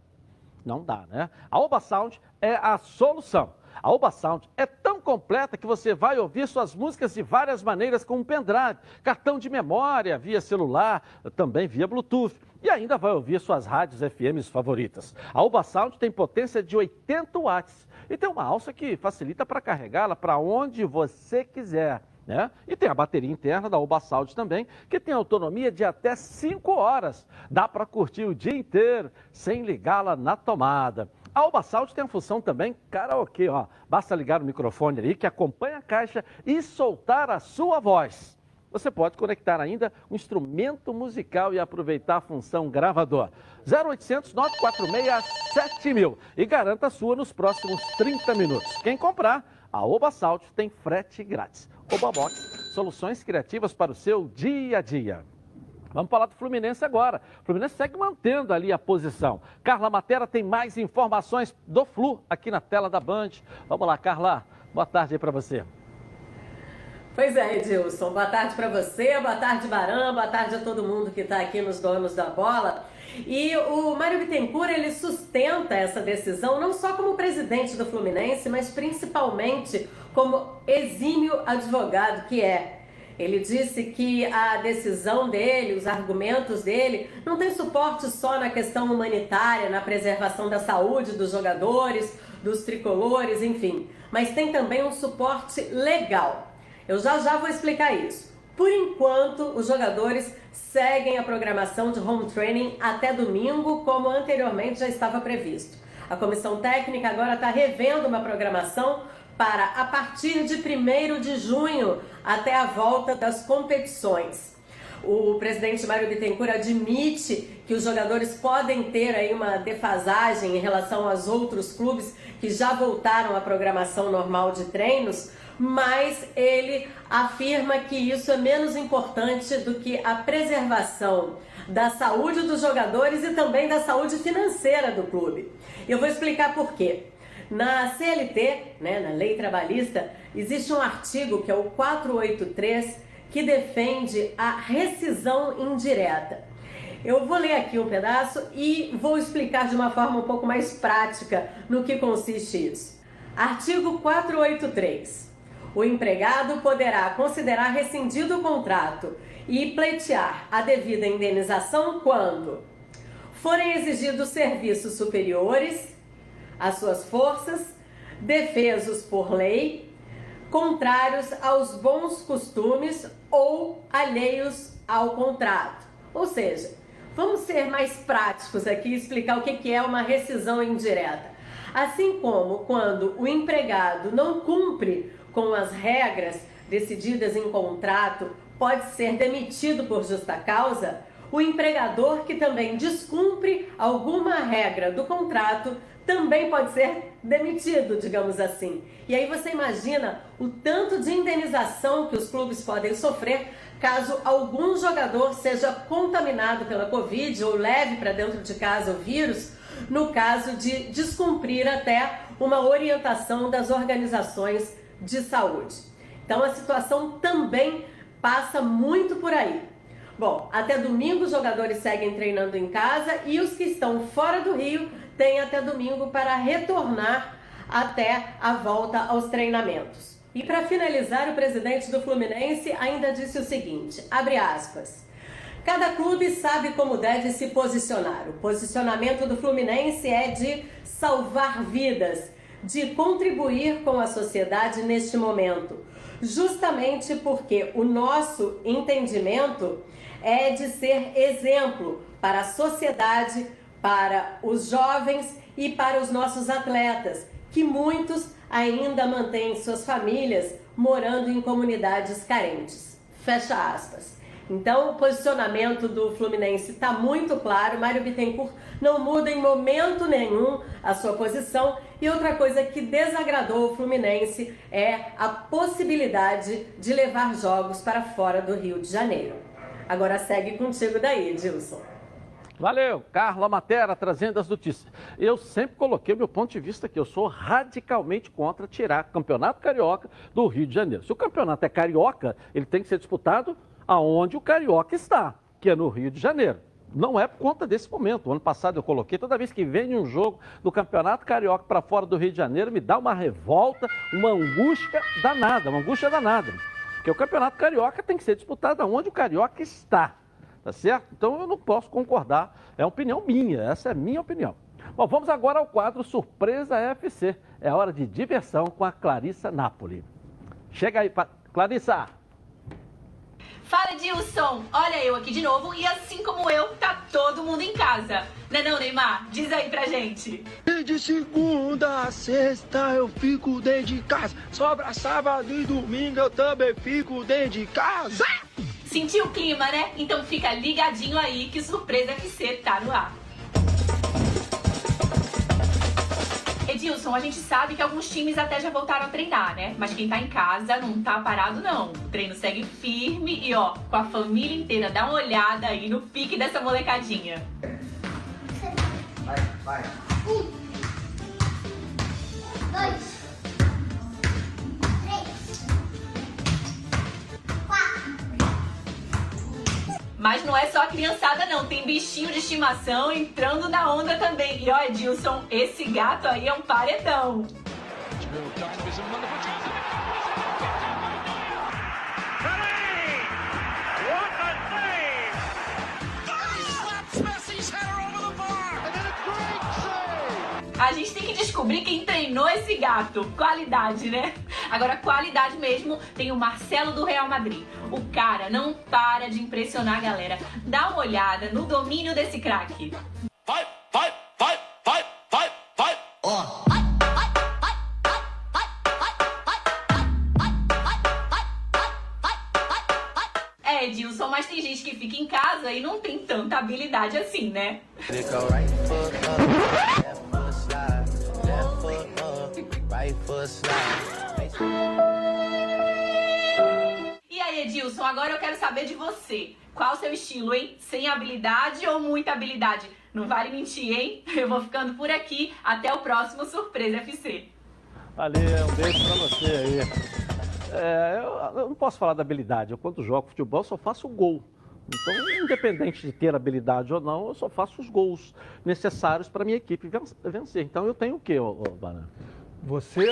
Não dá, né? A Oba Sound é a solução. A Oba Sound é tão completa que você vai ouvir suas músicas de várias maneiras com um pendrive, cartão de memória, via celular, também via Bluetooth. E ainda vai ouvir suas rádios FMs favoritas. A Oba Sound tem potência de 80 watts e tem uma alça que facilita para carregá-la para onde você quiser. Né? E tem a bateria interna da Oba também, que tem autonomia de até 5 horas. Dá para curtir o dia inteiro sem ligá-la na tomada. A Oba tem a função também karaokê, ó. Basta ligar o microfone ali que acompanha a caixa e soltar a sua voz. Você pode conectar ainda um instrumento musical e aproveitar a função gravador. 0800 946 7000 e garanta a sua nos próximos 30 minutos. Quem comprar, a Oba tem frete grátis. Oba Box, soluções criativas para o seu dia a dia. Vamos falar do Fluminense agora. O Fluminense segue mantendo ali a posição. Carla Matera tem mais informações do Flu aqui na tela da Band. Vamos lá, Carla. Boa tarde aí para você. Pois é, Edilson. Boa tarde para você, boa tarde, Barão, boa tarde a todo mundo que está aqui nos Donos da Bola. E o Mário Bittencourt, ele sustenta essa decisão não só como presidente do Fluminense, mas principalmente como exímio advogado que é. Ele disse que a decisão dele, os argumentos dele, não tem suporte só na questão humanitária, na preservação da saúde dos jogadores, dos tricolores, enfim, mas tem também um suporte legal. Eu já já vou explicar isso. Por enquanto, os jogadores seguem a programação de home training até domingo, como anteriormente já estava previsto. A comissão técnica agora está revendo uma programação para a partir de 1 de junho até a volta das competições. O presidente Mário Bittencourt admite que os jogadores podem ter aí uma defasagem em relação aos outros clubes que já voltaram à programação normal de treinos, mas ele afirma que isso é menos importante do que a preservação da saúde dos jogadores e também da saúde financeira do clube. Eu vou explicar por quê. Na CLT, né, na Lei Trabalhista, existe um artigo que é o 483 que defende a rescisão indireta. Eu vou ler aqui um pedaço e vou explicar de uma forma um pouco mais prática no que consiste isso. Artigo 483. O empregado poderá considerar rescindido o contrato e pleitear a devida indenização quando forem exigidos serviços superiores às suas forças, defesos por lei, contrários aos bons costumes ou alheios ao contrato. Ou seja, vamos ser mais práticos aqui e explicar o que é uma rescisão indireta. Assim como quando o empregado não cumpre com as regras decididas em contrato, pode ser demitido por justa causa, o empregador que também descumpre alguma regra do contrato também pode ser demitido, digamos assim. E aí você imagina o tanto de indenização que os clubes podem sofrer caso algum jogador seja contaminado pela Covid ou leve para dentro de casa o vírus, no caso de descumprir até uma orientação das organizações de saúde. Então a situação também passa muito por aí. Bom, até domingo os jogadores seguem treinando em casa e os que estão fora do Rio têm até domingo para retornar até a volta aos treinamentos. E para finalizar, o presidente do Fluminense ainda disse o seguinte: abre aspas. Cada clube sabe como deve se posicionar. O posicionamento do Fluminense é de salvar vidas, de contribuir com a sociedade neste momento, justamente porque o nosso entendimento é de ser exemplo para a sociedade, para os jovens e para os nossos atletas, que muitos ainda mantêm suas famílias morando em comunidades carentes. Fecha aspas. Então, o posicionamento do Fluminense está muito claro. Mário Bittencourt não muda em momento nenhum a sua posição. E outra coisa que desagradou o Fluminense é a possibilidade de levar jogos para fora do Rio de Janeiro. Agora segue contigo daí, Edilson. Valeu, Carla Matera trazendo as notícias. Eu sempre coloquei meu ponto de vista aqui. Eu sou radicalmente contra tirar o Campeonato Carioca do Rio de Janeiro. Se o campeonato é carioca, ele tem que ser disputado aonde o carioca está, que é no Rio de Janeiro. Não é por conta desse momento. O ano passado eu coloquei, toda vez que vem um jogo do Campeonato Carioca para fora do Rio de Janeiro, me dá uma revolta, uma angústia danada, uma angústia danada. Porque o Campeonato Carioca tem que ser disputado onde o Carioca está. Tá certo? Então eu não posso concordar. É opinião minha, essa é a minha opinião. Bom, vamos agora ao quadro Surpresa FC. É hora de diversão com a Clarissa Napoli. Chega aí, Clarissa! Fala, Dilson! Olha eu aqui de novo e assim como eu, tá todo mundo em casa. Não é não, Neymar? Diz aí pra gente. E de segunda a sexta eu fico dentro de casa. Sobra sábado e domingo eu também fico dentro de casa. Sentiu o clima, né? Então fica ligadinho aí que Surpresa FC tá no ar. Edilson, a gente sabe que alguns times até já voltaram a treinar, né? Mas quem tá em casa não tá parado, não. O treino segue firme e, ó, com a família inteira. Dá uma olhada aí no pique dessa molecadinha. Vai, vai. Um, dois, Mas não é só a criançada, não. Tem bichinho de estimação entrando na onda também. E ó, Edilson, esse gato aí é um paredão. A gente tem que descobrir quem treinou esse gato. Qualidade, né? Agora, qualidade mesmo tem o Marcelo do Real Madrid. O cara não para de impressionar a galera. Dá uma olhada no domínio desse craque. Vai, vai, vai, vai, vai, vai. Ó. É, Edilson, mas tem gente que fica em casa e não tem tanta habilidade assim, né? E aí, Edilson, agora eu quero saber de você. Qual o seu estilo, hein? Sem habilidade ou muita habilidade? Não vale mentir, hein? Eu vou ficando por aqui. Até o próximo Surpresa FC. Valeu, um beijo pra você aí. É, eu, eu não posso falar da habilidade. Eu, quando jogo futebol, só faço gol. Então, independente de ter habilidade ou não, eu só faço os gols necessários para minha equipe vencer. Então, eu tenho o quê, ô, ô Barão? Você,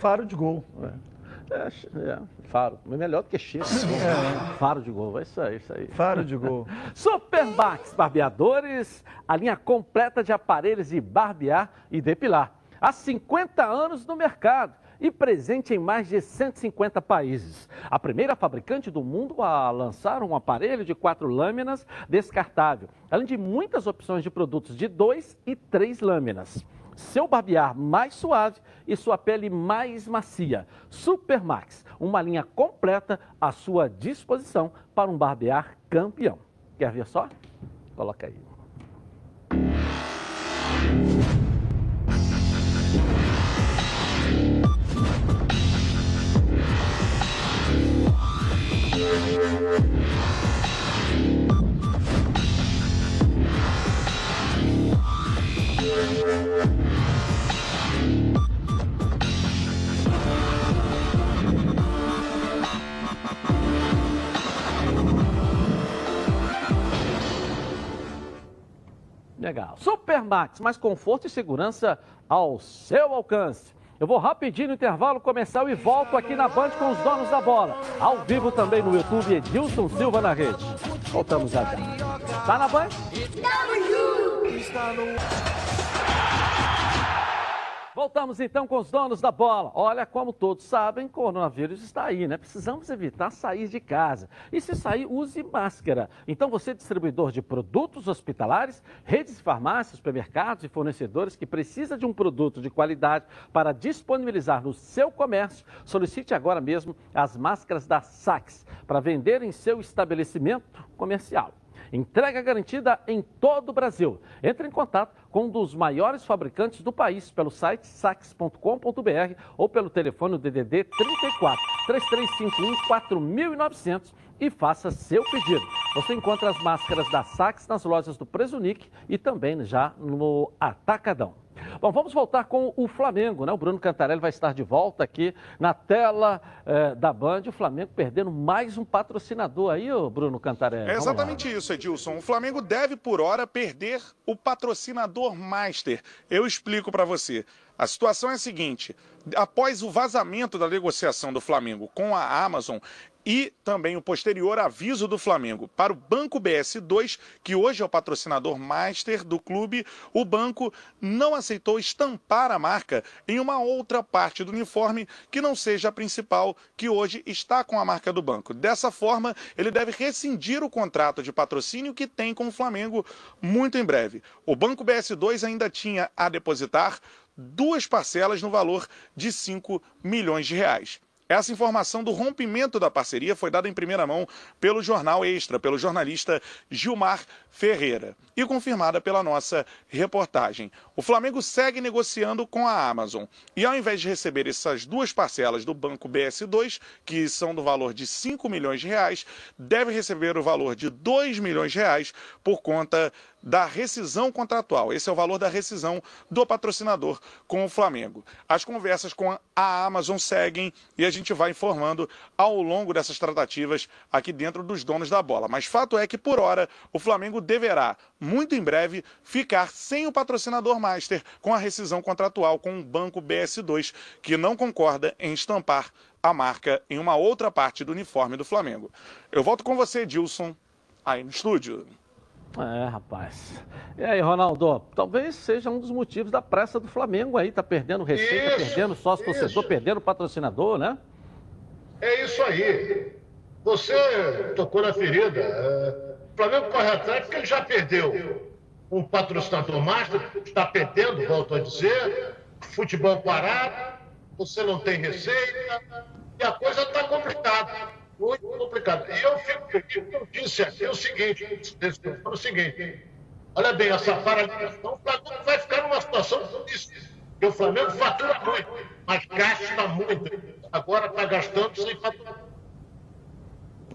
faro de gol. É, é, faro. É melhor do que cheiro. É. Faro de gol, é isso aí, isso aí. Faro de gol. Supermax Barbeadores, a linha completa de aparelhos de barbear e depilar. Há 50 anos no mercado e presente em mais de 150 países. A primeira fabricante do mundo a lançar um aparelho de quatro lâminas descartável, além de muitas opções de produtos de dois e três lâminas. Seu barbear mais suave e sua pele mais macia. Supermax, uma linha completa à sua disposição para um barbear campeão. Quer ver só? Coloca aí. Legal. Supermax, mais conforto e segurança ao seu alcance. Eu vou rapidinho no intervalo comercial e volto aqui na Band com os donos da bola. Ao vivo também no YouTube, Edilson Silva na rede. Voltamos já. Tá na Band? Voltamos então com os donos da bola. Olha, como todos sabem, coronavírus está aí, né? Precisamos evitar sair de casa. E se sair, use máscara. Então, você, distribuidor de produtos hospitalares, redes de farmácias, supermercados e fornecedores que precisa de um produto de qualidade para disponibilizar no seu comércio, solicite agora mesmo as máscaras da Sax para vender em seu estabelecimento comercial. Entrega garantida em todo o Brasil. Entre em contato com um dos maiores fabricantes do país pelo site sax.com.br ou pelo telefone DDD 34 3351 4900 e faça seu pedido. Você encontra as máscaras da Sax nas lojas do Presunic e também já no Atacadão. Bom, vamos voltar com o Flamengo, né? O Bruno Cantarelli vai estar de volta aqui na tela eh, da Band. O Flamengo perdendo mais um patrocinador aí, ô Bruno Cantarelli. É exatamente isso, Edilson. O Flamengo deve, por hora, perder o patrocinador Master. Eu explico para você. A situação é a seguinte: após o vazamento da negociação do Flamengo com a Amazon, e também o posterior aviso do Flamengo para o Banco BS2, que hoje é o patrocinador master do clube, o banco não aceitou estampar a marca em uma outra parte do uniforme que não seja a principal, que hoje está com a marca do banco. Dessa forma, ele deve rescindir o contrato de patrocínio que tem com o Flamengo muito em breve. O Banco BS2 ainda tinha a depositar duas parcelas no valor de 5 milhões de reais. Essa informação do rompimento da parceria foi dada em primeira mão pelo Jornal Extra, pelo jornalista Gilmar Ferreira, e confirmada pela nossa reportagem. O Flamengo segue negociando com a Amazon e, ao invés de receber essas duas parcelas do Banco BS2, que são do valor de 5 milhões de reais, deve receber o valor de 2 milhões de reais por conta da rescisão contratual. Esse é o valor da rescisão do patrocinador com o Flamengo. As conversas com a Amazon seguem e a gente vai informando ao longo dessas tratativas aqui dentro dos donos da bola. Mas fato é que, por hora, o Flamengo deverá, muito em breve, ficar sem o patrocinador master com a rescisão contratual com o Banco BS2, que não concorda em estampar a marca em uma outra parte do uniforme do Flamengo. Eu volto com você, Dilson, aí no estúdio. É, rapaz. E aí, Ronaldo, talvez seja um dos motivos da pressa do Flamengo aí, tá perdendo receita, Isso, perdendo sócio torcedor, isso. perdendo patrocinador, né? É isso aí. Você tocou na ferida. É, O Flamengo corre atrás porque ele já perdeu um patrocinador master, está perdendo, volto a dizer, futebol parado, você não tem receita, e a coisa está complicada, muito complicada. E eu fico, eu disse aqui o seguinte, o seguinte, olha bem, essa paralisação, o Flamengo vai ficar numa situação difícil, porque o Flamengo fatura muito, mas gasta muito. Agora está gastando sem faturar.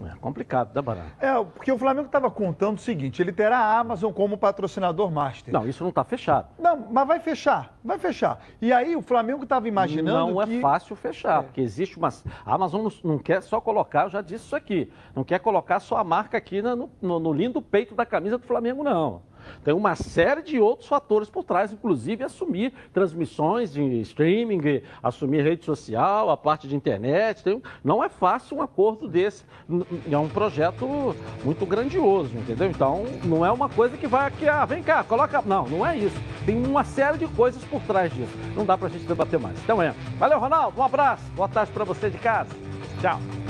É complicado, né, Barão? É, porque o Flamengo estava contando o seguinte: ele terá a Amazon como patrocinador master. Não, isso não está fechado. Não, mas vai fechar, vai fechar. E aí o Flamengo estava imaginando Não que... é fácil fechar, porque existe uma. A Amazon não, não quer só colocar, eu já disse isso aqui, não quer colocar só a marca aqui no, no- no lindo peito da camisa do Flamengo, não. Tem uma série de outros fatores por trás, inclusive assumir transmissões de streaming, assumir rede social, a parte de internet. Tem não é fácil um acordo desse. É um projeto muito grandioso, entendeu? Então, não é uma coisa que vai aqui, ah, vem cá, coloca. Não, não é isso. Tem uma série de coisas por trás disso. Não dá pra gente debater mais. Então é. Valeu, Ronaldo. Um abraço. Boa tarde pra você de casa. Tchau.